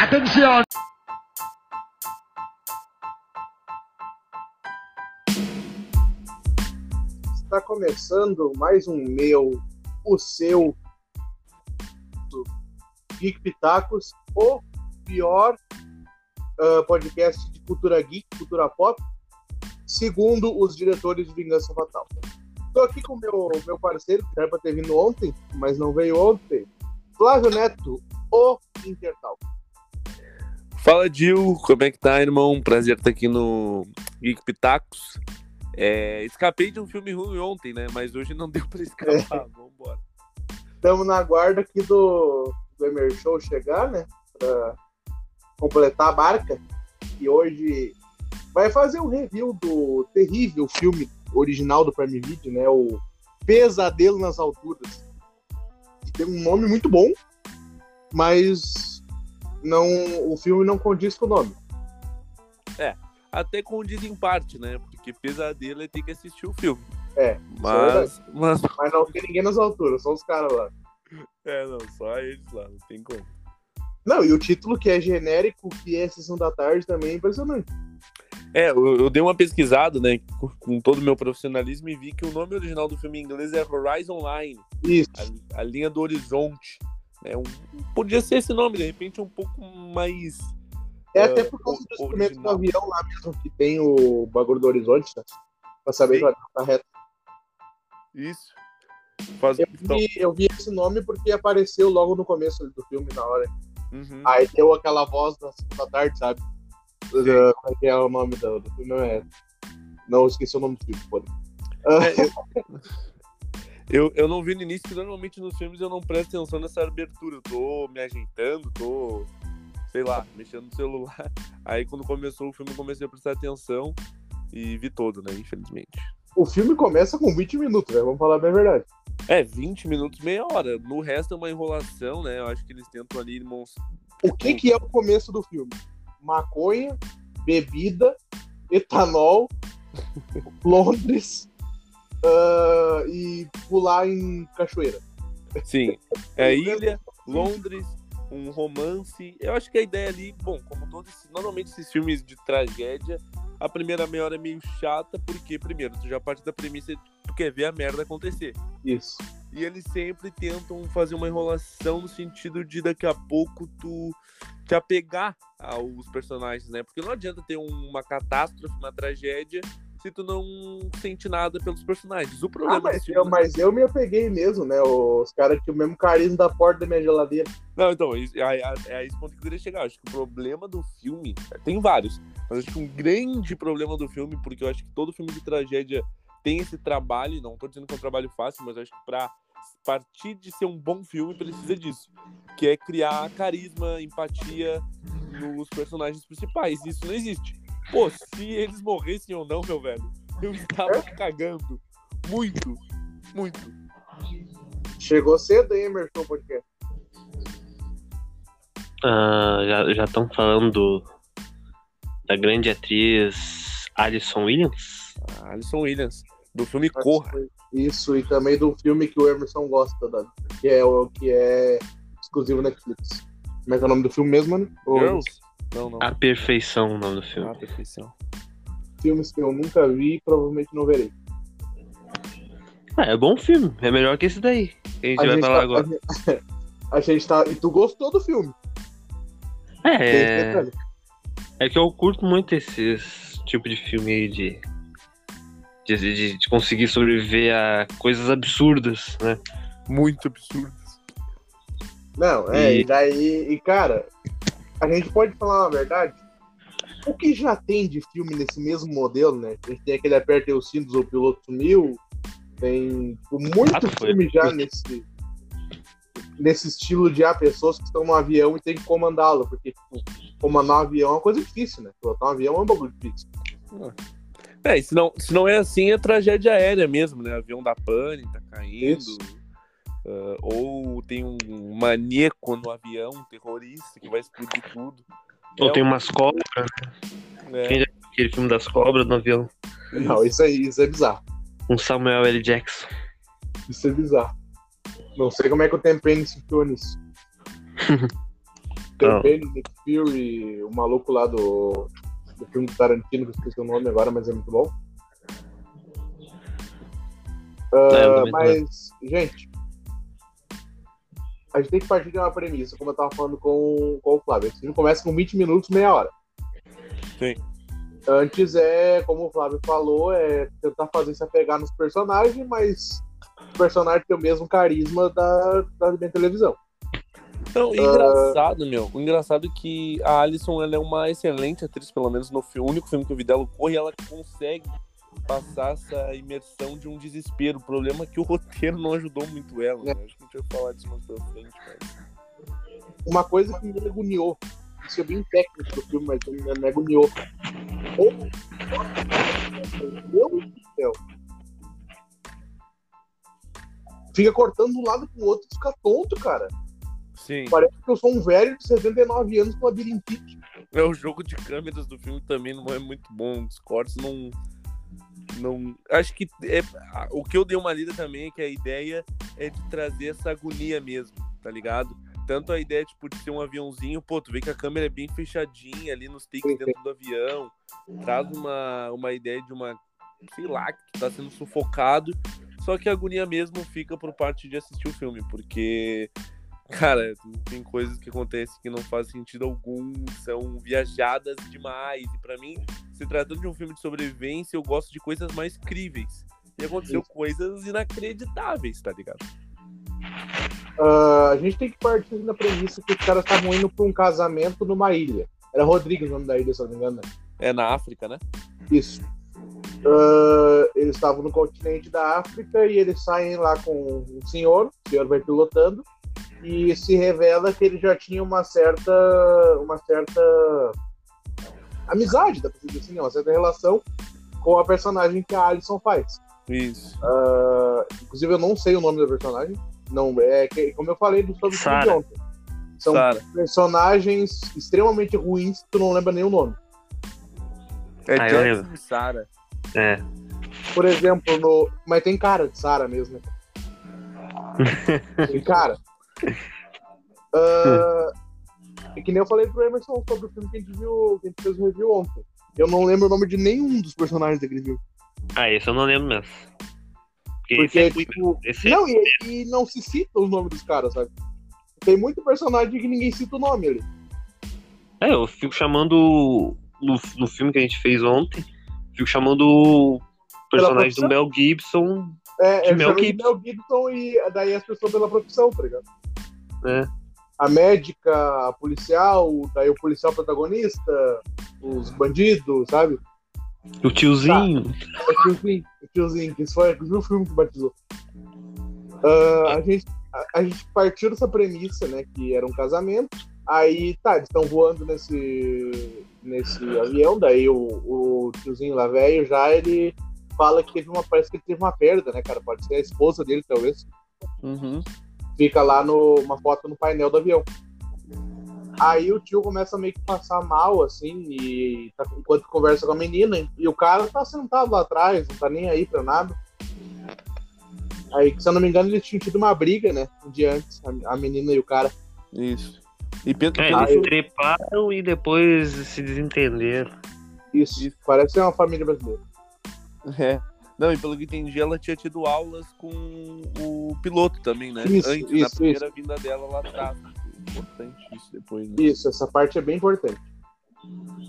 Atenção! Está começando mais um meu, o seu, do Geek Pitacos, o pior uh, podcast de cultura geek, cultura pop, segundo os diretores de Vingança Fatal. Estou aqui com meu, meu parceiro, que era para ter vindo ontem, mas não veio ontem, Flávio Neto, o Intertal. Fala, Dil, como é que tá, irmão? Prazer estar aqui no Geek Pitacos. É, escapei de um filme ruim ontem, né? Mas hoje não deu pra escapar. É. Vambora. Estamos na guarda aqui do, do Emer Show chegar, né? Pra completar a barca. E hoje vai fazer um review do terrível filme original do Prime Video, né? O Pesadelo nas Alturas. Que tem um nome muito bom, mas não, o filme não condiz com o nome. É, até condiz em parte, né? Porque pesadelo é ter que assistir o filme. É, é mas, mas... mas não tem ninguém nas alturas, só os caras lá. É, não, só eles lá, não tem como. Não, e o título que é genérico, que é Sessão da Tarde, também é impressionante. É, eu, eu dei uma pesquisada, né, com, com todo o meu profissionalismo e vi que o nome original do filme em inglês é Horizon Line. Isso. A, a linha do horizonte. É um, podia ser esse nome, de repente um pouco mais. É até por causa do instrumento do avião lá mesmo, que tem o bagulho do horizonte, tá? Pra saber Sim. que tá reto. Isso. Faz... Eu, então... vi, eu vi esse nome porque apareceu logo no começo do filme, na hora. Uhum. Aí deu aquela voz da segunda tarde, sabe? Como é que é o nome do, do filme? Não, é... não esqueci o nome do filme, pode. É, eu... Eu, eu não vi no início, que normalmente nos filmes eu não presto atenção nessa abertura. Eu tô me ajeitando, tô, sei lá, mexendo no celular. Aí quando começou o filme eu comecei a prestar atenção e vi todo, né? Infelizmente. O filme começa com 20 minutos, né? Vamos falar bem a verdade. É, 20 minutos, meia hora. No resto é uma enrolação, né? Eu acho que eles tentam ali mostrar. O que, que é o começo do filme? Maconha, bebida, etanol, Londres, uh, e pular em cachoeira. Sim. É ilha, Londres, um romance. Eu acho que a ideia ali, bom, como todos normalmente esses filmes de tragédia, a primeira meia hora é meio chata, porque primeiro, tu já parte da premissa de tu quer ver a merda acontecer. Isso. E eles sempre tentam fazer uma enrolação no sentido de daqui a pouco tu te apegar aos personagens, né? Porque não adianta ter uma catástrofe, uma tragédia se tu não sente nada pelos personagens. O problema ah, mas, eu, mas eu me apeguei mesmo, né? Os caras tinham o mesmo carisma da porta da minha geladeira. Não, então, é, é, é esse ponto que eu queria chegar. Acho que o problema do filme, tem vários, mas acho que um grande problema do filme, porque eu acho que todo filme de tragédia tem esse trabalho, não tô dizendo que é um trabalho fácil, mas acho que pra partir de ser um bom filme precisa disso, que é criar carisma, empatia nos personagens principais. Isso não existe. Pô, se eles morressem ou não, meu velho, eu estava cagando. Muito, muito. Chegou cedo, hein, Emerson Podcast? Ah, já estão falando da grande atriz Alison Williams? Ah, Alison Williams, do filme Corra. Isso, e também do filme que o Emerson gosta, da, que é o que é exclusivo Netflix. Como é que é o nome do filme mesmo, né? Girls? Não, não. A Perfeição, o nome do filme. A Perfeição. Filmes que eu nunca vi e provavelmente não verei. Ah, é bom filme. É melhor que esse daí. Que a gente a vai gente falar tá, agora. A gente, tá. E tu gostou do filme? É. É que eu curto muito esse tipo de filme aí de. De, de, de conseguir sobreviver a coisas absurdas, né? Muito absurdas. Não, é, e, e daí. E cara, a gente pode falar uma verdade? O que já tem de filme nesse mesmo modelo, né? A gente tem aquele aperta os cintos, o piloto sumiu. Tem tipo, muito ah, filme já nesse, nesse estilo de há pessoas que estão no avião e tem que comandá-lo, porque tipo, comandar um avião é uma coisa difícil, né? Pilotar um avião é um bagulho difícil. É, se não, se não é assim, é tragédia aérea mesmo, né? Avião da pane, tá caindo. Isso. Uh, ou tem um maníaco no avião, um terrorista que vai explodir tudo. Ou é tem um... umas cobras. Né? É. Quem já viu aquele filme das cobras no avião? Não, isso aí, isso é bizarro. Um Samuel L. Jackson. Isso é bizarro. Não sei como é que o Tempene se ficou nisso. Tem Não. o Bane, Nick Fury, o maluco lá do, do filme do Tarantino, que eu esqueci o nome agora, mas é muito bom. É, eu Ah, também mas, gente, a gente tem que partir de uma premissa, como eu tava falando com, com o Flávio. Esse filme começa com 20 minutos, meia hora. Sim. Antes é, como o Flávio falou, é tentar fazer se apegar nos personagens, mas os personagens têm o mesmo carisma da, da minha televisão. Não, e engraçado, meu. O engraçado é que a Alison ela é uma excelente atriz, pelo menos no fi- o único filme que eu vi dela, o Corre, ela consegue passar essa imersão de um desespero. O problema é que o roteiro não ajudou muito ela, né? Acho que a gente vai falar disso mais pra frente, mas... uma coisa que me agoniou. Isso é bem técnico do filme, mas me, me agoniou. Ou- Meu Deus do céu. Fica cortando de um lado pro outro e fica tonto, cara. Sim. Parece que eu sou um velho de 79 anos com labirintite. É, o jogo de câmeras do filme também não é muito bom. Os cortes não. Não acho que é, o que eu dei uma lida também é que a ideia é de trazer essa agonia mesmo, tá ligado? Tanto a ideia tipo, de ser um aviãozinho, pô, tu vê que a câmera é bem fechadinha ali nos takes dentro do avião, traz uma, uma ideia de uma, sei lá, que tu tá sendo sufocado, só que a agonia mesmo fica por parte de assistir o filme, porque Cara, tem coisas que acontecem que não fazem sentido algum, são viajadas demais. E pra mim, se tratando de um filme de sobrevivência, eu gosto de coisas mais críveis. E aconteceu Isso. coisas inacreditáveis, tá ligado? Ah, a gente tem que partir da premissa que os caras estavam indo pra um casamento numa ilha. Era Rodrigues o nome da ilha, se eu não me engano. É na África, né? Isso. Ah, eles estavam no continente da África e eles saem lá com um senhor, o senhor vai pilotando, e se revela que ele já tinha uma certa. uma certa amizade, dá pra dizer assim, uma certa relação com a personagem que a Alison faz. Isso. Ah, inclusive eu não sei o nome da personagem. Não, é que, como eu falei do sobre filme de Sarah. ontem. São Sara. personagens extremamente ruins que tu não lembra nem o nome. É Ah, eu Jackson lembro. e Sara. É. Por exemplo, no. Mas tem cara de Sarah mesmo, né? tem cara. Ah, e que nem eu falei pro Emerson sobre o filme que a gente viu, que a gente fez o review ontem. Eu não lembro o nome de nenhum dos personagens daquele filme. Ah, esse eu não lembro mesmo. Porque, Porque, é tipo. é- Não, e, e não se cita os nomes dos caras, sabe? Tem muito personagem que ninguém cita o nome ali. É, eu fico chamando. No, no filme que a gente fez ontem, fico chamando o personagem do? Mel Gibson. É, De é Mel Gibson. Mel Gibson e daí as pessoas pela profissão, tá ligado? É. A médica, a policial, daí o policial protagonista, os bandidos, sabe? O tiozinho. É o tiozinho, o tiozinho, que isso foi inclusive o filme que batizou. Ah, a, gente, a, a gente partiu dessa premissa, né? Que era um casamento. Aí, tá, eles estão voando nesse, nesse avião, daí o, o tiozinho lá velho já ele fala que teve uma. Parece que ele teve uma perda, né, cara? Pode ser a esposa dele, talvez. Uhum. Fica lá no, uma foto no painel do avião. Aí o tio começa a meio que passar mal, assim, e tá, enquanto conversa com a menina, e o cara tá sentado lá atrás, não tá nem aí pra nada. Aí, se eu não me engano, eles tinham tido uma briga, né? Um dia antes, a, a menina e o cara. Isso. E pelo, É, pelo eles treparam e depois se desentenderam. Isso, Isso. parece ser uma família brasileira. É. Não, e pelo que entendi, ela tinha tido aulas com o piloto também, né? Isso, Antes, na isso, primeira vinda dela lá atrás. Importante isso depois, né? Isso, essa parte é bem importante.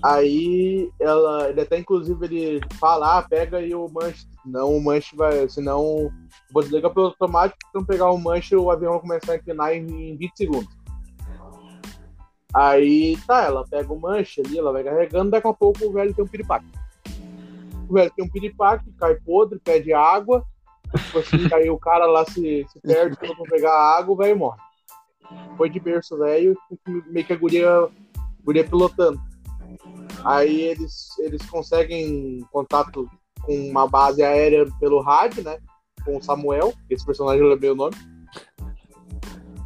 Aí ela, ele até inclusive ele fala, ah, pega aí o manche, senão o manche vai, senão vou desligar pelo automático, se não pegar o manche, o avião vai começar a inclinar em, em 20 segundos. Aí tá, ela pega o manche ali, ela vai carregando, daqui a pouco o velho tem um piripaque. Velho tem um piripaque, cai podre, pede água, tipo assim, aí o cara lá se, se perde quando pegar a água, o velho morre. Foi de berço velho, meio que a guria, guria pilotando. Aí eles, eles conseguem contato com uma base aérea pelo rádio, né? Com o Samuel, esse personagem eu lembrei o nome.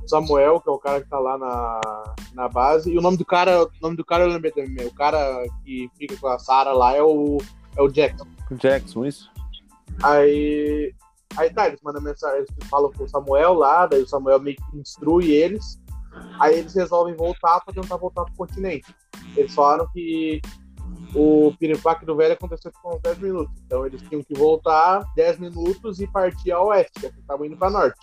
Samuel, que é o cara que tá lá na, na base. E o nome do cara, o nome do cara eu lembrei também. O cara que fica com a Sarah lá é o, é o Jackson. Jackson, isso? Aí, aí tá, eles mandam mensagem, eles falam com o Samuel lá, daí o Samuel meio que instrui eles. Aí eles resolvem voltar para tentar voltar pro continente. Eles falaram que o piripaque do velho aconteceu com uns 10 minutos. Então eles tinham que voltar 10 minutos e partir a oeste, que estavam indo para norte.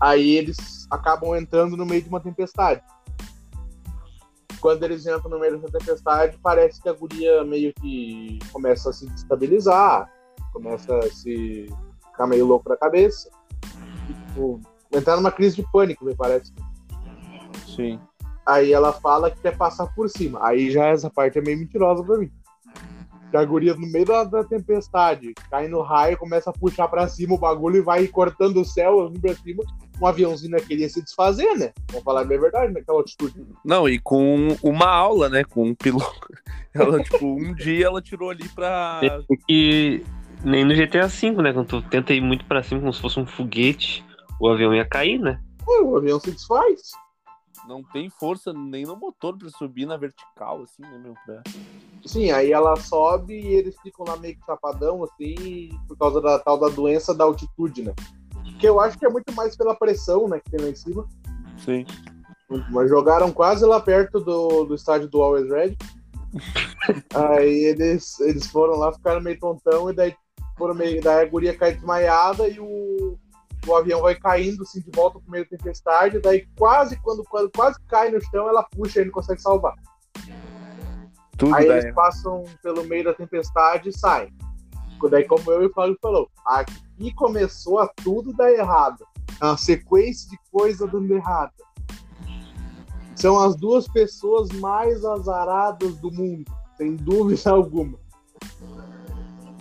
Aí eles acabam entrando no meio de uma tempestade. Quando eles entram no meio dessa tempestade, parece que a guria meio que começa a se destabilizar, começa a se ficar meio louco da cabeça. Tipo, entrar numa crise de pânico, me parece. Sim. Aí ela fala que quer passar por cima. Aí já essa parte é meio mentirosa pra mim. Que a guria, no meio da, da tempestade, cai no raio, começa a puxar pra cima o bagulho e vai cortando o céu assim pra cima. Um aviãozinho naquele ia se desfazer, né? Vamos falar a verdade naquela altitude. Não, e com uma aula, né? Com um piloto. Ela, tipo, um dia ela tirou ali pra. E nem no GTA V, né? Quando tu tenta ir muito pra cima como se fosse um foguete, o avião ia cair, né? Pô, o avião se desfaz. Não tem força nem no motor pra subir na vertical, assim, né, meu? Pra... Sim, aí ela sobe e eles ficam lá meio que chapadão, assim, por causa da tal da doença da altitude, né? Que eu acho que é muito mais pela pressão, né, que tem lá em cima. Sim. Mas jogaram quase lá perto do, do estádio do Always Red. aí eles, eles foram lá, ficaram meio tontão, e daí foram meio. Daí a guria cai desmaiada e o, o avião vai caindo assim de volta pro meio da tempestade, daí quase, quando, quando quase cai no chão, ela puxa e ele consegue salvar. Tudo Aí dá eles errado. passam pelo meio da tempestade e saem. Daí, como eu e o Fábio falou, aqui começou a tudo dar errado. É uma sequência de coisa dando errado. São as duas pessoas mais azaradas do mundo, sem dúvida alguma.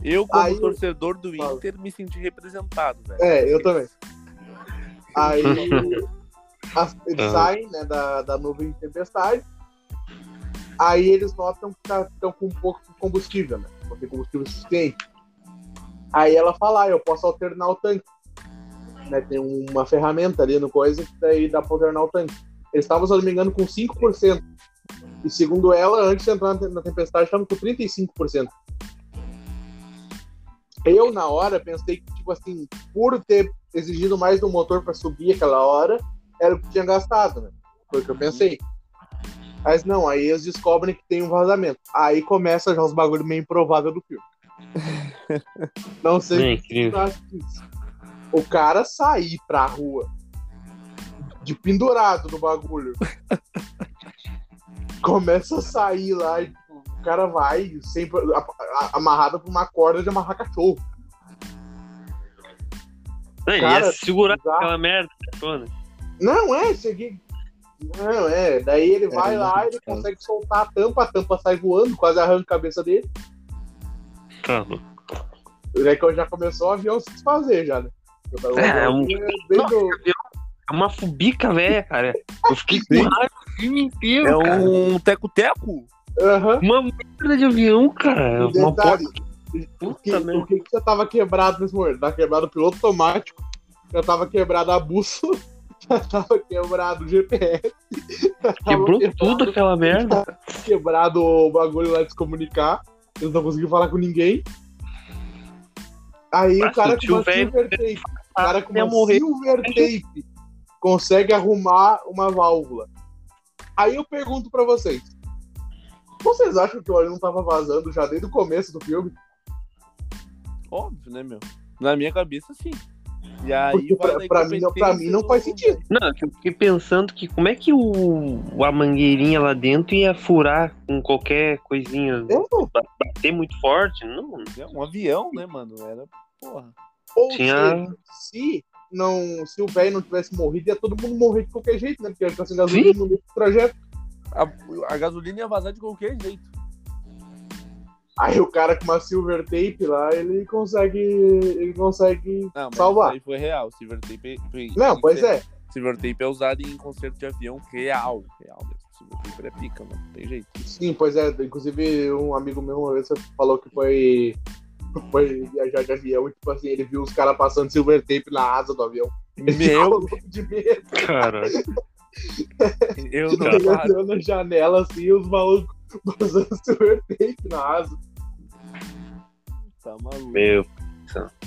Eu, como Aí- torcedor do Fala. Inter, me senti representado, velho. É, eu também. Aí eles Ah. saem né, da, da nuvem de tempestade. Aí eles notam que estão com um pouco de combustível, né? Não tem combustível suficiente. Aí ela fala, ah, eu posso alternar o tanque. Né, tem uma ferramenta ali no coisa que daí dá pra alternar o tanque. Eles estavam, se eu não me engano, com 5%. E segundo ela, antes de entrar na- tempestade, estavam com 35%. Eu, na hora, pensei que, tipo assim, por ter exigido mais do motor para subir aquela hora, era o que tinha gastado, né? Foi o que eu pensei. Mas não, aí eles descobrem que tem um vazamento. Aí começa já os bagulhos meio improvável do filme. Não sei É o cara sair pra rua de pendurado no bagulho. Começa a sair lá e tipo, o cara vai sempre a- a- amarrado por uma corda de amarrar cachorro. Não, ele Cara, ia segurar bizarro. aquela merda toda. Não, é, cheguei. Não, é. Daí ele vai É, lá, ele cara. consegue soltar a tampa, a tampa sai voando, quase arranca a cabeça dele. Tá louco. Que já começou o avião se desfazer já, né? O É, avião um- bem do- É uma fubica, velha, cara. Eu fiquei com raiva o filme inteiro, É cara. um teco-teco? Aham. Uma merda de avião, cara. E Uma detalhe, porta. o que, Puta merda. o que que já tava quebrado nesse momento? Tava quebrado o piloto automático, já tava quebrado a bússola, já tava quebrado o GPS, Quebrou quebrado- tudo aquela merda. quebrado o bagulho lá de se comunicar. Eles não conseguiam falar com ninguém. Aí o cara com uma silver tape, o cara com uma morrer. silver tape consegue arrumar uma válvula. Aí eu pergunto pra vocês. Vocês acham que o óleo não tava vazando já desde o começo do filme? Óbvio, né, meu? Na minha cabeça, sim. E aí, pra, pra mim, não- pra mim não faz sentido. Não, eu fiquei pensando que como é que o, a mangueirinha lá dentro ia furar com qualquer coisinha, É, bater muito forte? Não, É um avião, né, mano? Era, porra. Ou Tinha- seja, se, não, se o velho não tivesse morrido, ia todo mundo morrer de qualquer jeito, né? Porque tá sem gasolina no meio do trajeto. A, a gasolina ia vazar de qualquer jeito. Aí o cara com uma silver tape lá, ele consegue. Ele consegue. Não, mas Salvar. isso aí foi real. Silver tape. foi- Não, pois é. Silver tape é usado em concerto de avião real. Real mesmo. Silver tape é pica, mano. Não tem jeito. Sim, pois é. Inclusive, um amigo meu uma vez falou que foi. Foi viajar de avião e, tipo assim, ele viu os caras passando silver tape na asa do avião. Ele Meu, louco de medo. cara. eu não Ele paro. olhou na janela assim, e os malucos passando silver tape na asa. Tá maluco. Meu.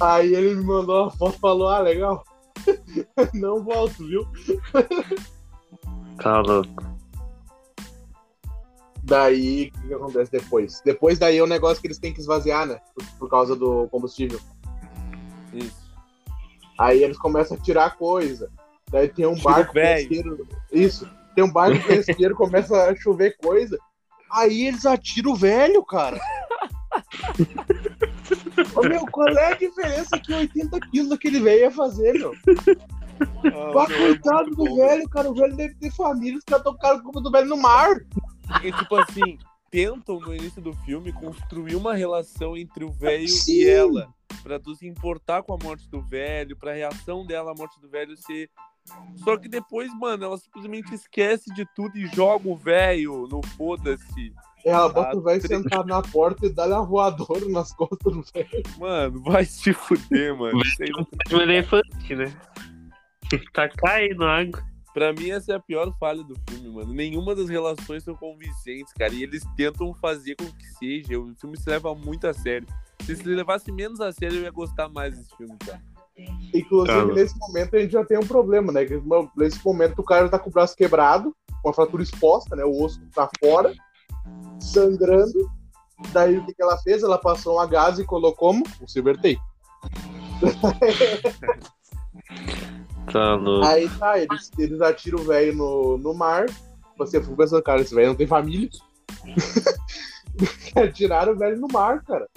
Aí ele me mandou uma foto e falou: Ah, legal. não volto, viu? Tá louco. Daí, o que, que acontece depois? Depois daí é o negócio que eles têm que esvaziar, né? Por, por causa do combustível. Isso. Aí eles começam a tirar coisa. Daí tem um Tira barco pesqueiro. Isso. Tem um barco pesqueiro, começa a chover coisa. Aí eles atiram o velho, cara. Ô, meu, qual é a diferença que 80 quilos aquele velho ia fazer, meu? Ah, é coitado do bom, velho, cara. O velho deve ter família. Os caras tocaram a culpa do velho no mar. Porque, tipo assim, tentam no início do filme construir uma relação entre o velho e ela. Pra tu se importar com a morte do velho, pra reação dela à morte do velho ser. Só que depois, mano, ela simplesmente esquece de tudo e joga o velho no foda-se. Ela bota Ah, o velho sentado na porta e dá-lhe uma voadora nas costas do velho. Mano, vai se fuder, mano. Não- De um elefante, né? Tá caindo água. Pra mim, essa é a pior falha do filme, mano. Nenhuma das relações são convincentes, cara. E eles tentam fazer com que seja. O filme se leva muito a sério. Se se levasse menos a sério, eu ia gostar mais desse filme, cara. Inclusive, Tá. nesse momento a gente já tem um problema, né? Que nesse momento o cara tá com o braço quebrado, com a fratura exposta, né? O osso tá fora, sangrando. Daí o que, que ela fez? Ela passou uma gás e colocou como? O silver tape. Tá louco. Aí tá, eles, eles atiram o velho no, no mar. Você fica pensando, cara, esse velho não tem família. Atiraram o velho no mar, cara.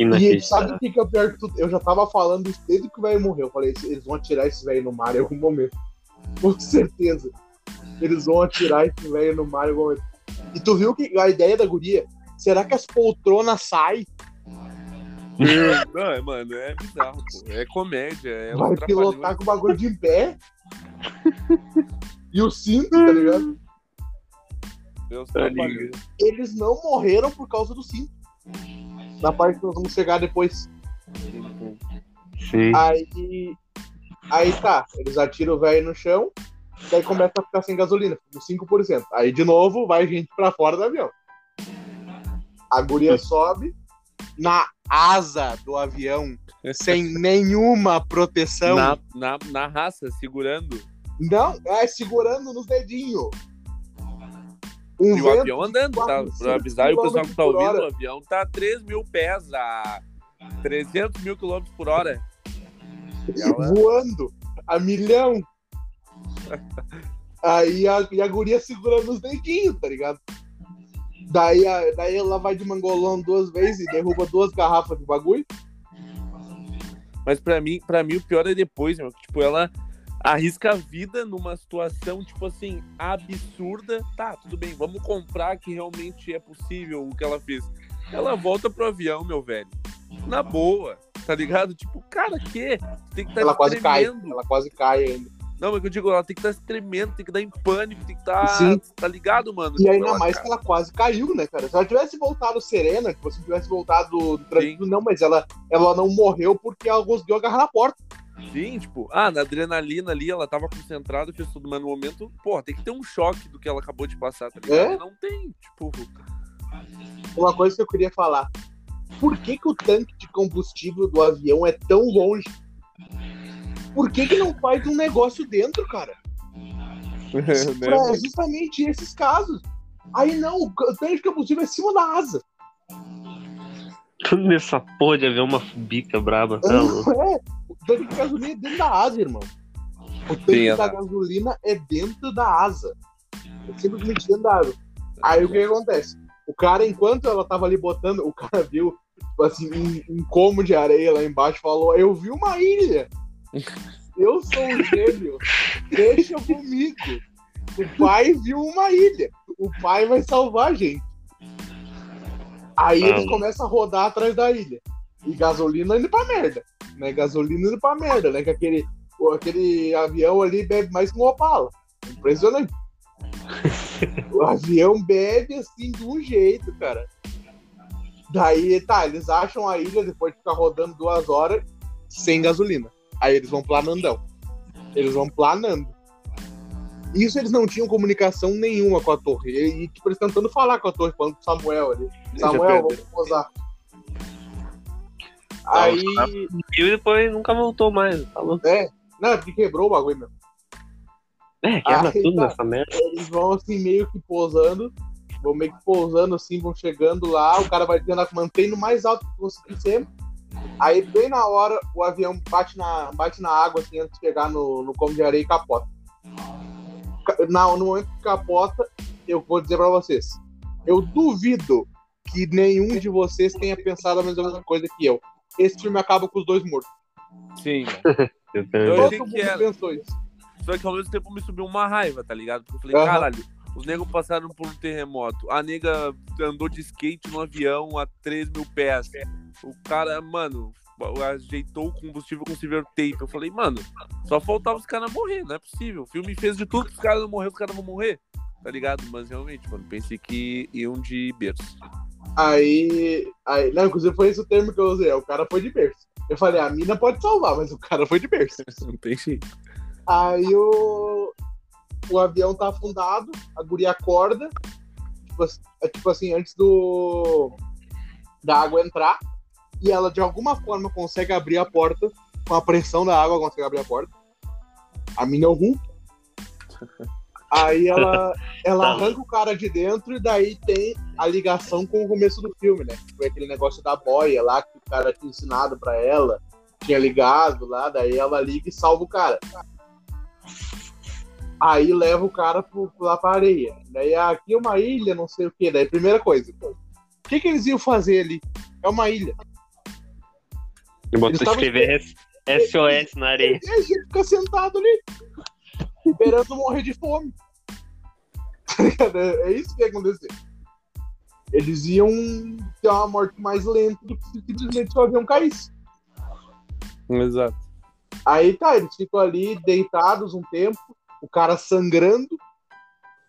E sabe o que, que é o pior de tudo? Eu já tava falando isso desde que o velho morreu. Eu falei, eles vão atirar esse velho no mar em algum momento. Com certeza. Eles vão atirar esse velho no mar em algum momento. E tu viu que a ideia da guria? Será que as poltronas saem? Não, é, mano, é bizarro, pô. É comédia. É vai pilotar com o bagulho de em pé? e o cinto, tá ligado? Deus Tá trapalhões. Eles não morreram por causa do cinto. Na parte que nós vamos chegar depois. Sim. Aí. Aí tá, eles atiram o velho no chão, daí começa a ficar sem gasolina, com 5%. Aí de novo vai gente pra fora do avião. A guria sobe na asa do avião, sem nenhuma proteção. Na, na, na raça, segurando. Não, é segurando nos dedinhos. Um E o avião andando, tá? 400 Pra avisar aí o pessoal que tá ouvindo, hora. o avião tá a 3 mil pés a 300 mil quilômetros por hora. E ela- voando a milhão. Aí a, e a guria segurando os dedinhos, tá ligado? Daí, a- daí ela vai de mangolão duas vezes e derruba duas garrafas de bagulho. Mas pra mim, pra mim o pior é depois, meu. Tipo, ela arrisca a vida numa situação, tipo assim, absurda. Tá, tudo bem, vamos comprar que realmente é possível o que ela fez. Ela volta pro avião, meu velho. Na boa, tá ligado? Tipo, cara, que? Tem que estar ela quase cai. tremendo. Ela quase cai ainda. Não, mas que eu digo, ela tem que estar se tremendo, tem que dar em pânico, tem que estar. Sim. Tá ligado, mano? E ainda mais cara, que ela quase caiu, né, cara? Se ela tivesse voltado serena, que você tivesse voltado tranquilo, não, mas ela, ela não morreu porque ela conseguiu agarrar na porta. Sim, tipo, ah, na adrenalina ali, ela tava concentrada, fez tudo, mas no momento, porra, tem que ter um choque do que ela acabou de passar, tá ligado? É? Não tem, tipo. Uma coisa que eu queria falar. Por que, que o tanque de combustível do avião é tão longe? Por que, que não faz um negócio dentro, cara? né, Pra justamente esses casos. Aí não, o tanque de combustível é em cima da asa. Tudo nessa porra de avião, uma bica braba. Tá é. O tanque de gasolina é dentro da asa, irmão. O tanque Sim, da exato. gasolina é dentro da asa. É simplesmente dentro da asa. Aí o que, que acontece? O cara, enquanto ela tava ali botando, o cara viu, tipo assim, um, um como de areia lá embaixo, falou: Eu vi uma ilha. Eu sou um gêmeo. Deixa comigo. O pai viu uma ilha. O pai vai salvar a gente. Aí eles Ah. começam a rodar atrás da ilha. E gasolina indo pra merda. Né? Gasolina indo pra merda, né? Que aquele, aquele avião ali bebe mais que um Opala. Impressionante. o avião bebe assim de um jeito, cara. Daí, tá, eles acham a ilha depois de ficar rodando duas horas sem gasolina. Aí eles vão planandão. Eles vão planando. Isso eles não tinham comunicação nenhuma com a torre. E, tipo, eles tentando falar com a torre, falando com o Samuel ali. Samuel, vamos posar. Aí. E depois nunca voltou mais. Falou. É, não, porque quebrou o bagulho mesmo. É, quebra Aí tudo tá. nessa merda. Eles vão assim, meio que pousando. Vão meio que pousando assim, vão chegando lá. O cara vai tendo, mantendo o mais alto que conseguir sempre. Aí, bem na hora, o avião bate na, bate na água, assim, antes de chegar no, no como de areia e capota. Ca- Na, no momento que capota, eu vou dizer pra vocês. Eu duvido que nenhum de vocês tenha pensado a mesma coisa que eu. Esse filme acaba com os dois mortos. Sim. Eu Eu Todo achei mundo que era. pensou isso. Só que ao mesmo tempo me subiu uma raiva, tá ligado? Porque eu falei, Aham. caralho, os negros passaram por um terremoto. A nega andou de skate no avião a 3 mil pés. O cara, mano, ajeitou o combustível com silver tape. Eu falei, mano, só faltava os caras morrer, não é possível. O filme fez de tudo que os caras não morrer, os caras vão morrer. Tá ligado? Mas realmente, mano, pensei que iam de berço. Aí, aí. Não, inclusive foi esse o termo que eu usei. O cara foi de berço. Eu falei, a mina pode salvar, mas o cara foi de berço. Não tem jeito. Aí o, o avião tá afundado, a guria acorda, tipo, é tipo assim, antes do da água entrar, e ela de alguma forma consegue abrir a porta, com a pressão da água consegue abrir a porta. A mina é o Hulk. Aí ela, ela Tá. arranca o cara de dentro e daí tem a ligação com o começo do filme, né? Foi aquele negócio da boia lá que o cara tinha ensinado pra ela, tinha ligado lá, daí ela liga e salva o cara. Aí leva o cara pro, lá pra areia. Daí ah, aqui é uma ilha, não sei o que. Daí primeira coisa, o que, que eles iam fazer ali? É uma ilha. Eu botou escrever SOS na areia. E a gente fica sentado ali, esperando morrer de fome. Tá? É é isso que ia acontecer. Eles iam ter uma morte mais lenta do que se simplesmente o avião caísse. Exato. Aí tá, eles ficam ali deitados um tempo, o cara sangrando,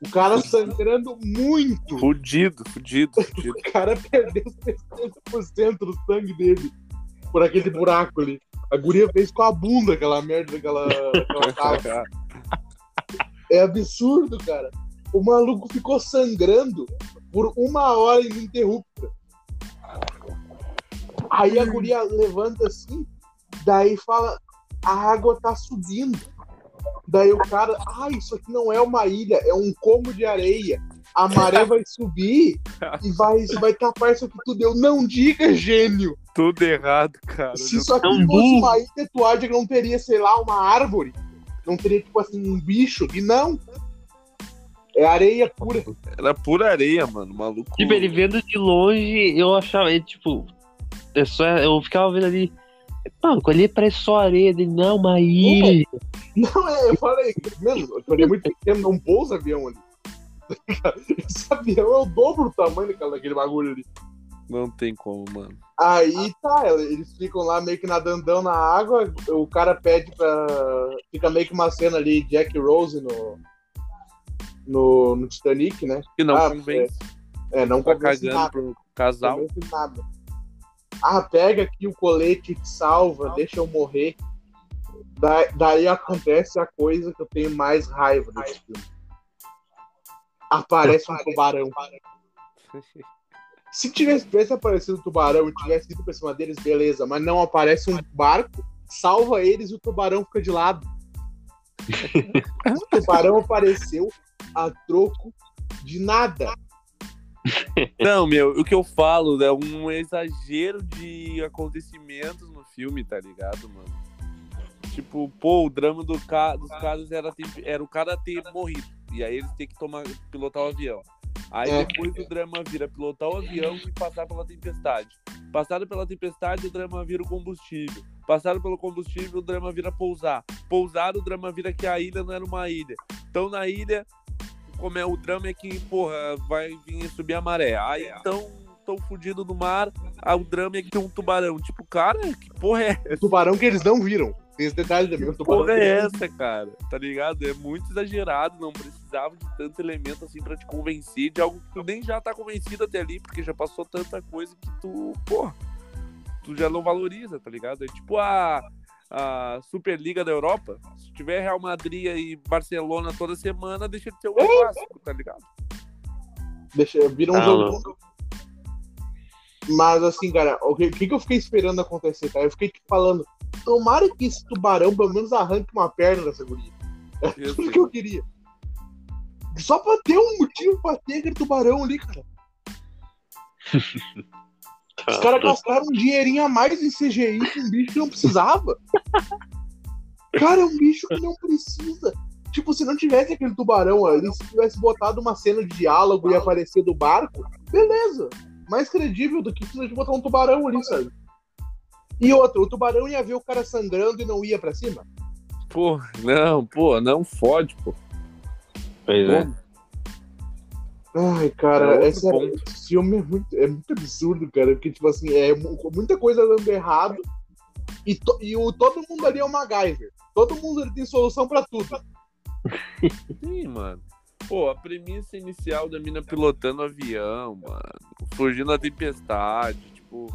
o cara sangrando muito. Fudido, fudido, fudido. O cara perdeu 60% do sangue dele por aquele buraco ali. A guria fez com a bunda aquela merda daquela, daquela calça. É absurdo, cara. O maluco ficou sangrando por uma hora ininterrupta. Aí a guria levanta assim, daí fala: a água tá subindo. Daí o cara, ah, isso aqui não é uma ilha, é um combo de areia. A maré vai subir e vai, vai tapar isso aqui tudo. Eu não diga, gênio. Tudo errado, cara. Se isso aqui fosse uma ilha, tu acha que não teria, sei lá, uma árvore? Não teria, tipo assim, um bicho? E não. É areia pura. Era pura areia, mano. Maluco. Tipo, ele vendo de longe, eu achava, ele, tipo, é só, eu ficava vendo ali. Mano, ali parece só areia dele, não, uma ilha. Não, é, eu falei, mano, eu falei muito pequeno, não pousa avião ali. Esse avião é o dobro do tamanho daquele bagulho ali. Não tem como, mano. Aí tá, eles ficam lá meio que nadandão na água, o cara pede pra. Fica meio que uma cena ali, Jack Rose no. No, no Titanic, né? E não Ah, convence. É, não Tá convence cagando nada. pro casal. Não convence nada. Ah, pega aqui o colete que salva, deixa eu morrer. Da- daí acontece a coisa que eu tenho mais raiva desse filme. Aparece um tubarão. Se tivesse, tivesse aparecido um tubarão e tivesse ido pra cima deles, beleza. Mas não aparece um barco, salva eles e o tubarão fica de lado. o tubarão apareceu a troco de nada. Não, meu, o que eu falo é um exagero de acontecimentos no filme, tá ligado, mano? Tipo, pô, o drama do ca... dos caras era, ter- era o cara ter morrido. E aí eles têm que tomar, pilotar o avião. Aí É. depois o drama vira pilotar o avião e passar pela tempestade. Passado pela tempestade, o drama vira o combustível. Passado pelo combustível, o drama vira pousar. Pousar, o drama vira que a ilha não era uma ilha. Então na ilha, como é o drama é que, porra, vai vir subir a maré. Aí então, tão fudido no mar, ah, o drama é que tem um tubarão. Tipo, cara, que porra é O tubarão que eles não viram. Tem esse detalhe também. Que porra é essa, cara? Tá ligado? É muito exagerado, não precisava de tanto elemento assim pra te convencer de algo que tu nem já tá convencido até ali, porque já passou tanta coisa que tu, porra, tu já não valoriza, tá ligado? É tipo a, a Superliga da Europa. Se tiver Real Madrid e Barcelona toda semana, deixa de ser um clássico, tá ligado? Deixa, vira um Ah, jogo. Mas assim, cara, o que, que eu fiquei esperando acontecer, cara? Eu fiquei tipo, falando, tomara que esse tubarão pelo menos arranque uma perna dessa guria. É tudo que eu queria. Só pra ter um motivo pra ter aquele tubarão ali, cara. Os caras gastaram um dinheirinho a mais em CGI com um bicho que não precisava. Cara, é um bicho que não precisa. Tipo, se não tivesse aquele tubarão ali, se tivesse botado uma cena de diálogo e aparecer do barco, beleza. Mais credível do que precisa de botar um tubarão ali, sabe? E outra, o tubarão ia ver o cara sangrando e não ia pra cima? Pô, não, pô, não fode, pô. Pois é. Ai, É cara, outro esse, ponto. esse filme é muito, é muito absurdo, cara. Porque, tipo assim, é mu- muita coisa dando errado. E, to- e o, todo mundo ali é o MacGyver. Todo mundo ali tem solução pra tudo. Sim, mano. Pô, a premissa inicial da mina pilotando avião, mano. Fugindo da tempestade. Tipo,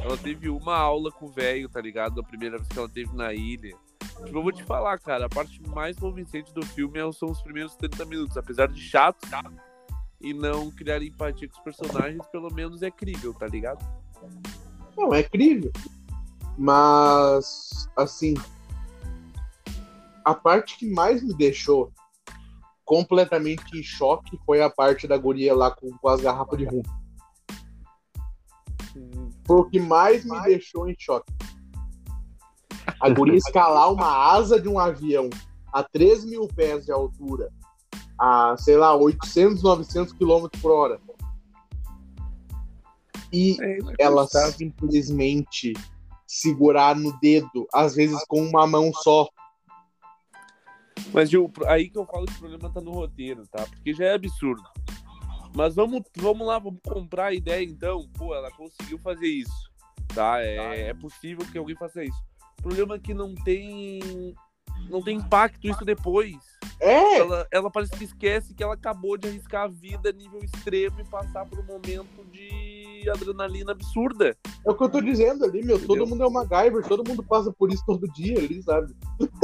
ela teve uma aula com o velho, tá ligado? A primeira vez que ela teve na ilha. Tipo, eu vou te falar, cara, a parte mais convincente do filme é- são os primeiros 30 minutos. Apesar de chato e não criar empatia com os personagens, pelo menos é crível, tá ligado? Não, é incrível. Mas, assim, a parte que mais me deixou completamente em choque foi a parte da guria lá com, com as garrafas de rum. Foi o que mais me deixou em choque. A guria escalar uma asa de um avião a 3 mil pés de altura, a, sei lá, 800, 900 km por hora. E É, ela simplesmente segurar no dedo, às vezes com uma mão só. Mas Gil, aí que eu falo que o problema tá no roteiro, tá? Porque já é absurdo. Mas vamos, vamos lá, vamos comprar a ideia então. Pô, ela conseguiu fazer isso, tá? É, é possível que alguém faça isso. O problema é que não tem. Não tem impacto isso depois. É, Ela, ela parece que esquece que ela acabou de arriscar a vida a nível extremo e passar por um momento de adrenalina absurda. é o que eu tô dizendo ali, meu. Todo Entendeu? mundo é uma MacGyver, todo mundo passa por isso todo dia ali, sabe?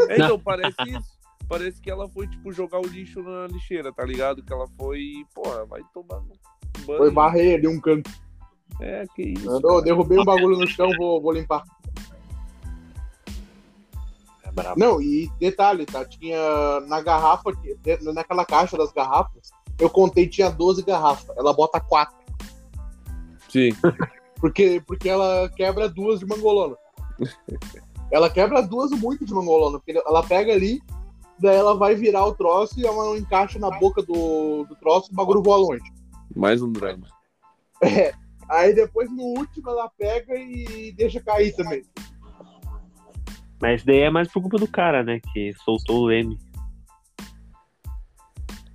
É, então, parece isso. Parece que ela foi, tipo, jogar o lixo na lixeira, tá ligado? Que ela foi, porra, vai tomar no banho. Foi varrer ali um canto. É, que isso. Andou, derrubei um bagulho no chão, vou, vou limpar. É brabo. Não, e detalhe, tá? Tinha na garrafa, naquela caixa das garrafas, eu contei, tinha 12 garrafas. Ela bota 4. Sim. Porque, porque ela quebra duas de mangolona. ela quebra duas muito de mangolona. Porque ela pega ali, daí ela vai virar o troço e ela não encaixa na boca do, do troço e o bagulho voa longe. Mais um drama. Aí depois no último ela pega e deixa cair também. Mas daí é mais por culpa do cara, né? Que soltou o leme.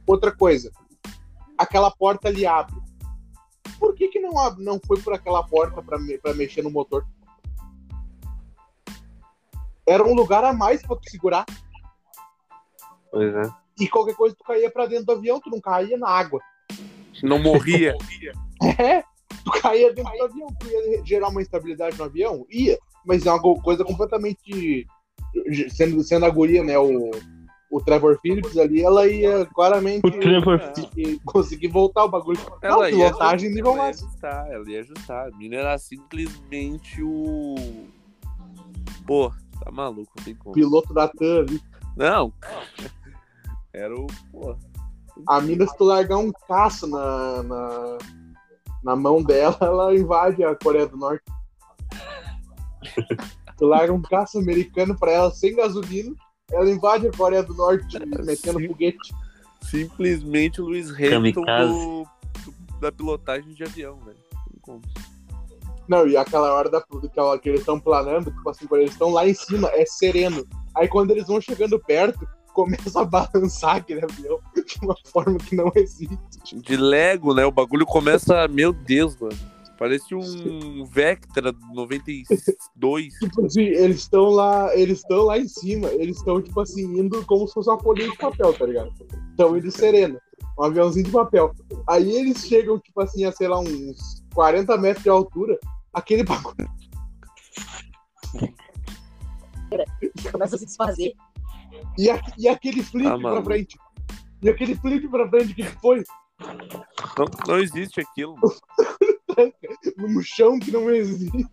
Outra coisa, aquela porta ali abre. Por que, que não, abre, não foi por aquela porta pra, me- pra mexer no motor? Era um lugar a mais pra tu segurar. Pois é. E qualquer coisa tu caía pra dentro do avião, tu não caía na água. Não morria. É, tu caía dentro do avião, tu ia gerar uma instabilidade no avião? Ia, mas é uma coisa completamente. Sendo, sendo a guria, né? O, o Trevor Phillips ali, ela ia claramente O Trevor Ah, conseguir- voltar o bagulho. Ela não, ia, nível ela ia ajustar, ela ia ajustar. A mina era simplesmente o. Pô, tá maluco, tem como. Piloto da TAM ali. Não. Era o. Pô. A mina, se tu largar um caço na, na, na mão dela, ela invade a Coreia do Norte. tu larga um caço americano pra ela sem gasolina, ela invade a Coreia do Norte metendo Sim. foguete. Simplesmente o Luiz Hamilton do, do- da pilotagem de avião, velho. Não como. Não, e aquela hora da, que, que eles estão planando, tipo assim, quando eles estão lá em cima, é sereno. Aí quando eles vão chegando perto, começa a balançar aquele avião de uma forma que não existe. De Lego, né? O bagulho começa. Meu Deus, mano. Parece um Vectra 92. Tipo assim, eles estão lá, eles estão lá em cima, eles estão, tipo assim, indo como se fosse uma folhinha de papel, tá ligado? Estão indo sereno, um aviãozinho de papel. Aí eles chegam, tipo assim, a sei lá, uns 40 metros de altura, aquele bagulho. começa a se desfazer. E, a- e aquele flip Ah, pra frente. E aquele flip pra frente, o que foi? Não, não existe aquilo. num chão que não existe.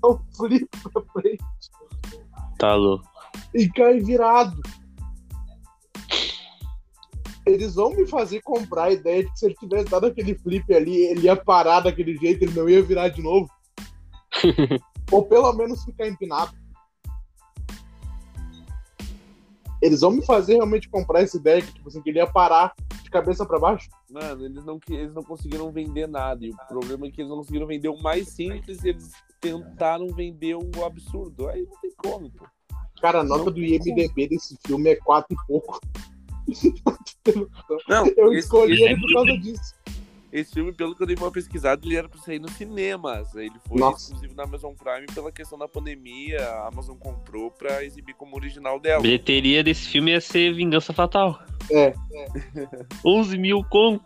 Dá um flip pra frente Tá louco. e cai virado. Eles vão me fazer comprar a ideia de que se ele tivesse dado aquele flip ali, ele ia parar daquele jeito, ele não ia virar de novo. Ou pelo menos ficar empinado. Eles vão me fazer realmente comprar essa ideia que, tipo assim, que ele ia parar de cabeça pra baixo. Mano, eles não, eles não conseguiram vender nada. E o problema é que eles não conseguiram vender o mais simples e eles tentaram vender um absurdo. Aí não tem como, pô. Cara, a nota do IMDB desse filme é quatro e pouco. Não, Eu esse, escolhi esse ele por causa disso. Esse filme, pelo que eu dei uma pesquisada, ele era pra sair nos cinemas. Ele foi Nossa. exclusivo na Amazon Prime pela questão da pandemia. A Amazon comprou pra exibir como original dela. A bilheteria desse filme ia ser Vingança Fatal. É. 11 mil conto.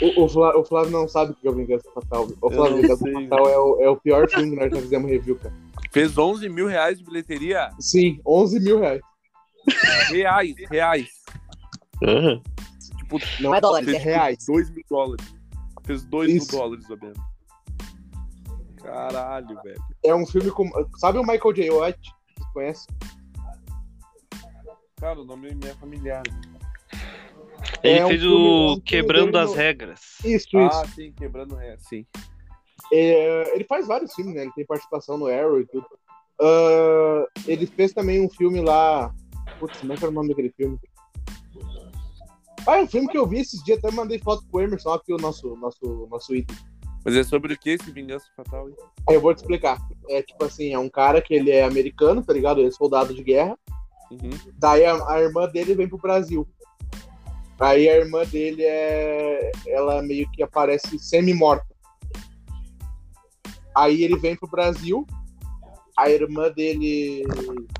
O, o, Flá- o Flávio não sabe o que é o Vingança Fatal. O Flávio, não Vingança sei. Fatal é o, é o pior filme que nós já fizemos review, cara. Fez 11 mil reais de bilheteria. Sim, 11 mil reais. Reais, reais. Aham. Tipo, Não é dólares, é reais. 2 mil dólares. Fez 2 mil dólares, ou menos. Caralho, velho. É um filme com. Sabe o Michael J. White? Vocês conhecem? Cara, o nome é familiar. Ele É um fez é um o filme Quebrando as Regras. Isso, Ah, isso. sim, quebrando ré, sim. É, ele faz vários filmes, né? Ele tem participação no Arrow e tudo. Ah, ele fez também um filme lá. Putz, como é que era o nome daquele filme? Ah, é um filme que eu vi esses dias, até mandei foto pro Emerson aqui, o nosso, nosso, nosso item. Mas é sobre o que esse Vingança Fatal? hein? Eu vou te explicar. É tipo assim, é um cara que ele é americano, tá ligado? Ele é soldado de guerra. Uhum. Daí a, a irmã dele vem pro Brasil. Aí a irmã dele é. Ela meio que aparece semi-morta. Aí ele vem pro Brasil. A irmã dele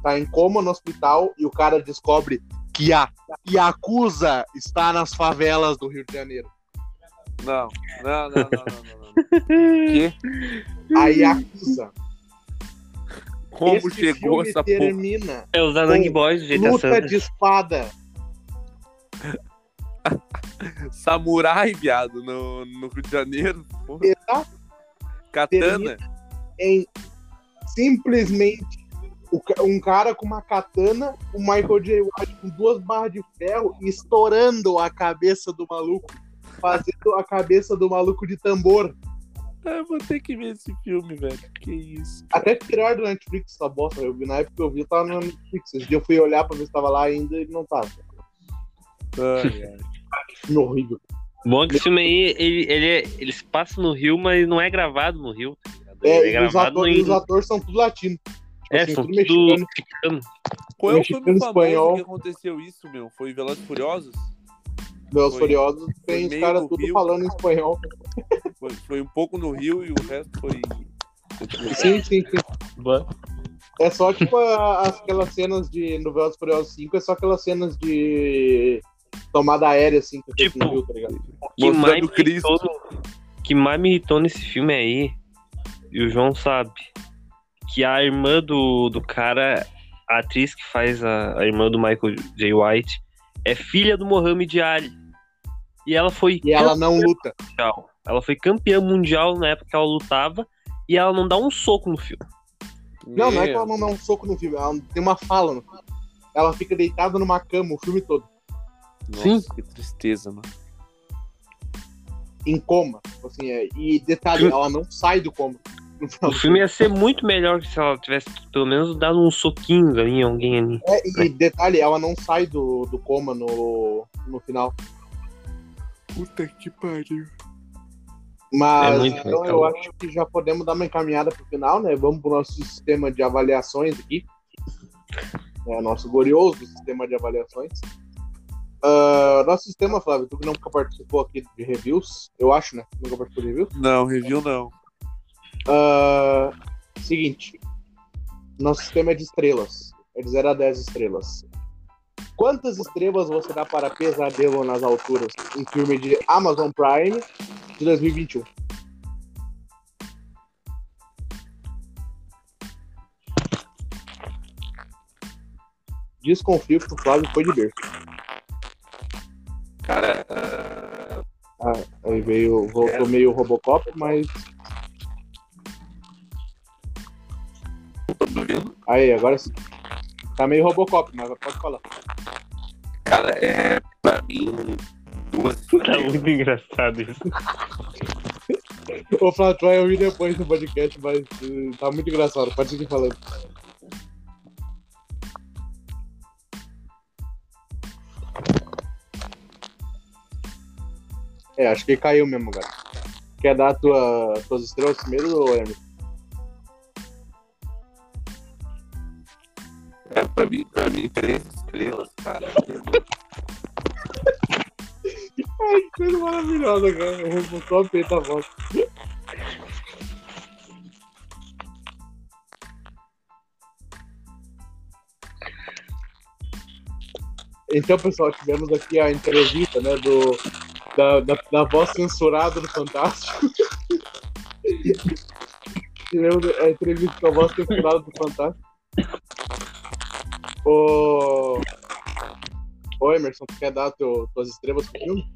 tá em coma no hospital e o cara descobre que a Yakuza está nas favelas do Rio de Janeiro. Não, não, não, não, não, não. não. que? A Yakuza. Como Esse chegou filme essa porra? É os Anang Boys GTA luta de espada. Samurai, viado, no, no Rio de Janeiro. Porra. Exato. Katana. em simplesmente um cara com uma katana, o Michael J. White com duas barras de ferro estourando a cabeça do maluco, fazendo a cabeça do maluco de tambor. Ah, vou ter que ver esse filme, velho. Que isso. Até tiraram do Netflix essa bosta. Eu vi na época que eu vi, tava no Netflix. Esse dia eu fui olhar pra ver se tava lá ainda e não tava. Ai, ai. Filme horrível. Bom que esse filme aí, ele, ele, é- ele se passa no Rio, mas não é gravado no Rio. tá? É, Ele é e os, gravado atores, em... os atores são tudo latinos. Tipo É, assim, são tudo mexicano. mexicano. Qual é o Mexicano, filme famoso espanhol. que aconteceu isso, meu? Foi Velozes Furiosos? Foi- Furiosos tem os caras do tudo Rio. falando em espanhol. Foi, foi um pouco no Rio e o resto foi... Sim, sim, sim. É só tipo a- as- aquelas cenas de no Velozes Furiosos 5, é só aquelas cenas de tomada aérea, assim, que Tipo, no Rio, tá ligado? que mais, irritou, que mais me irritou nesse filme aí, e o João sabe, que a irmã do, do cara, a atriz que faz a, a irmã do Michael J. White, é filha do Mohamed Ali. E ela foi E ela não luta. mundial. Ela foi campeã mundial na época que ela lutava, e ela não dá um soco no filme. Não, não é que ela não dá um soco no filme, ela tem uma fala no filme. Ela fica deitada numa cama o filme todo, Nossa, Sim. que tristeza, mano. em coma. Assim, é, e detalhe, ela não sai do coma. O do filme ia ser muito melhor se ela tivesse pelo menos dado um soquinho ali em alguém ali. É, e detalhe, ela não sai do, do coma no, no final. Puta que pariu. Mas É então legal. eu acho que já podemos dar uma encaminhada pro final, né? Vamos pro nosso sistema de avaliações aqui. É, nosso glorioso sistema de avaliações. Ah, nosso sistema, Flávio, tu que nunca participou aqui de reviews, eu acho, né? Nunca participou de reviews. Não, review não. Ah, seguinte. Nosso sistema é de estrelas. É de 0 a 10 estrelas. Quantas estrelas você dá para Pesadelo nas Alturas? Um filme de Amazon Prime de 2021. Desconfio que o Flávio foi de berço. Cara, Ah, Aí veio, voltou meio Robocop, mas. Aí, agora sim. Tá meio Robocop, mas pode falar. Cara, é. Pra mim. Duas. Tá muito engraçado isso. O Flávio vai ouvir depois no podcast, mas eh, tá muito engraçado. Pode seguir falando. É, acho que caiu mesmo, cara. Quer dar tua, tuas estrelas primeiro, ou Emerson? É, pra mim, pra mim, três estrelas, cara. Ai, que coisa maravilhosa, cara. Vou só apertar a voz. Então, pessoal, tivemos aqui a entrevista, né, do, da, da, da voz censurada do Fantástico. tivemos a entrevista com a voz censurada do Fantástico. Ô, Ô Emerson, tu quer dar teu, tuas estrelas pro filme?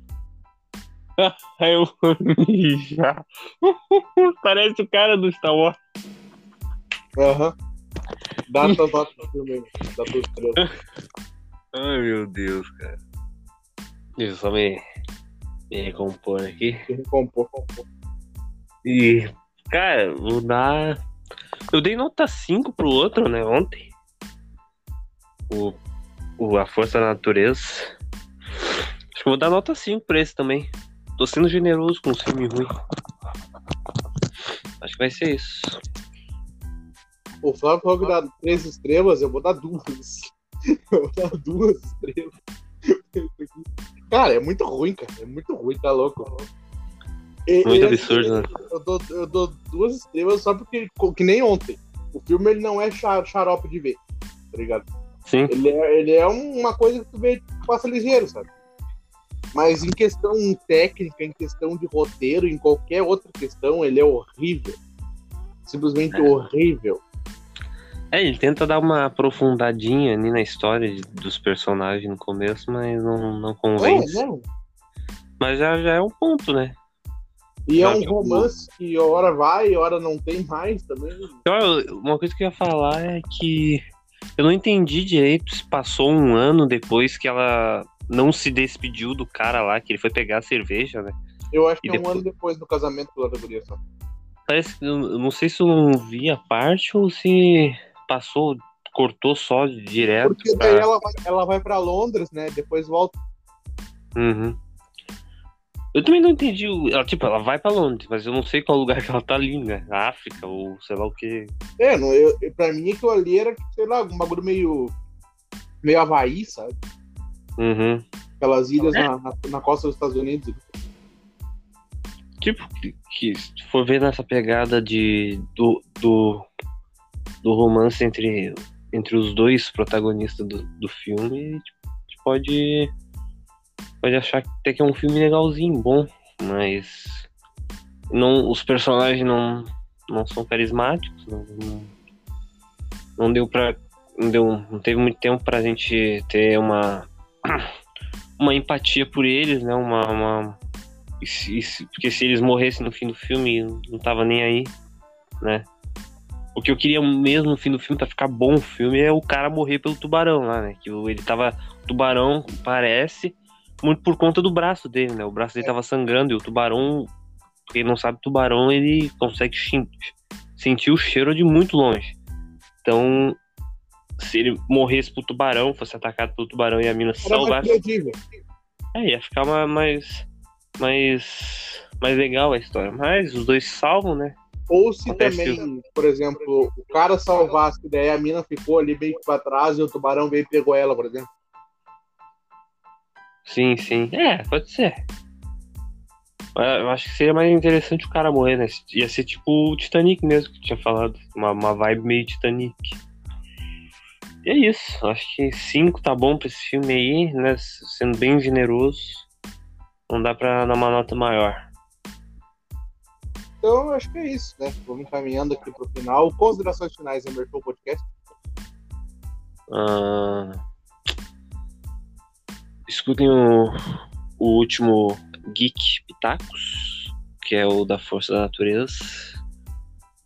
Aí eu vou mijar. Parece o cara do Star Wars. Aham. Dá tuas notas pro filme, dá tuas estrelas. Ai, meu Deus, cara. Deixa eu só me, me recompor aqui. Que recompor, recompor. E, cara, vou dar. Eu dei nota 5 pro outro, né, ontem. O, o A Força da Natureza. Acho que eu vou dar nota 5 pra esse também. Tô sendo generoso com um filme ruim. Acho que vai ser isso. O Flávio falou que dá três estrelas, eu vou dar duas. Eu vou dar duas estrelas. Cara, é muito ruim, cara. É muito ruim, tá louco. E- Muito e- absurdo, né? Eu dou, eu dou duas estrelas só porque, que nem ontem. O filme ele não é xa- xarope de ver, tá ligado? Sim. Ele é, ele é uma coisa que tu vê que passa ligeiro, sabe? Mas em questão técnica, em questão de roteiro, em qualquer outra questão, ele é horrível. Simplesmente É. horrível. É, ele tenta dar uma aprofundadinha ali na história de- dos personagens no começo, mas não, não É, convence. não. Mas já, já é um ponto, né? E é Já um que o- romance que hora vai, hora não tem mais também. Uma coisa que eu ia falar é que eu não entendi direito se passou um ano depois que ela não se despediu do cara lá, que ele foi pegar a cerveja, né? Eu acho que E é um depois- ano depois do casamento da guria só. Parece que eu não sei se eu não vi a parte ou se passou, cortou só direto. Porque pra- daí ela vai, ela vai pra Londres, né? Depois volta. Uhum. Eu também não entendi. o- Ela, tipo, ela vai pra Londres, mas eu não sei qual lugar que ela tá ali, né? Na África ou sei lá o que. É, não, eu, pra mim aquilo ali era, sei lá, um bagulho meio. meio Havaí, sabe? Uhum. Aquelas ilhas na, na, na costa dos Estados Unidos. Tipo, que, que se for ver nessa pegada de do, do, do romance entre, entre os dois protagonistas do, do filme, tipo, a gente pode, pode achar que até que é um filme legalzinho, bom, mas não, os personagens não, não são carismáticos, não, não, deu pra. Não, deu, não teve muito tempo pra gente ter uma, uma empatia por eles, né? Uma, uma, se- porque se eles morressem no fim do filme, não tava nem aí, né? O que eu queria mesmo no fim do filme, pra ficar bom o filme, é o cara morrer pelo tubarão lá, né? Que ele tava. Tubarão parece muito por conta do braço dele, né? O braço dele tava sangrando e o tubarão. Quem não sabe, tubarão ele consegue sentir o cheiro de muito longe. Então, se ele morresse pro tubarão, fosse atacado pelo tubarão e a mina salvasse. É, ia ficar ma- mais, mais, mais legal a história. Mas os dois salvam, né? Ou se Acontece também, por exemplo, o cara salvasse, daí a mina ficou ali meio que pra trás e o tubarão veio e pegou ela, por exemplo. Sim, sim. É, pode ser. Eu acho que seria mais interessante o cara morrer, né? Ia ser tipo o Titanic mesmo, que tinha falado. Uma, uma vibe meio Titanic. E é isso. Acho que 5 tá bom pra esse filme aí, né? Sendo bem generoso. Não dá pra dar uma nota maior. Então, eu acho que é isso, né? Vamos encaminhando aqui pro final. Considerações finais, Emerson Podcast. Ah, escutem o, o último Geek Pitacos, que é o da Força da Natureza.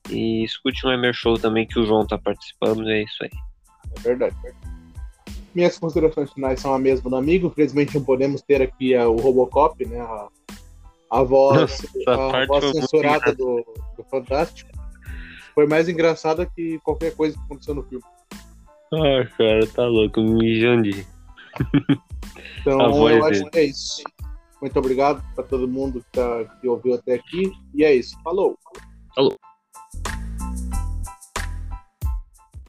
E escute um Emer Show também que o João tá participando, e é isso aí. É verdade. Minhas considerações finais são a mesma do amigo. Infelizmente não podemos ter aqui a- o Robocop, né? A, a voz, Essa a parte voz censurada do, do Fantástico. Foi mais engraçada que qualquer coisa que aconteceu no filme. Ah, cara, tá louco, me de Então eu acho dele. que é isso. Muito obrigado para todo mundo que, tá, que ouviu até aqui. E é isso. Falou! Falou.